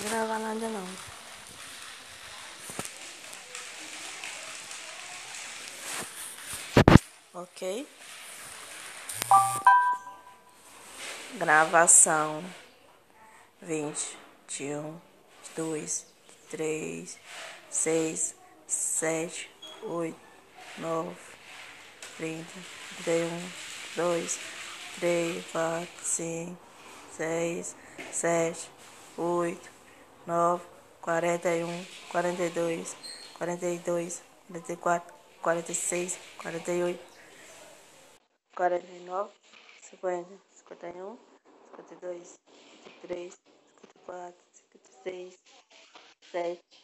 gravar nada não. Ok. Gravação vinte, um, dois, três, seis, sete, oito, nove, trinta, um, dois, três, quatro, cinco, seis, sete, oito nove, quarenta e um, quarenta e dois, quarenta e dois, quarenta e quatro, quarenta e seis, quarenta e oito quarenta e nove, cinquenta, cinquenta e um, cinquenta e dois, cinquenta e três, cinquenta e quatro, cinquenta e seis, sete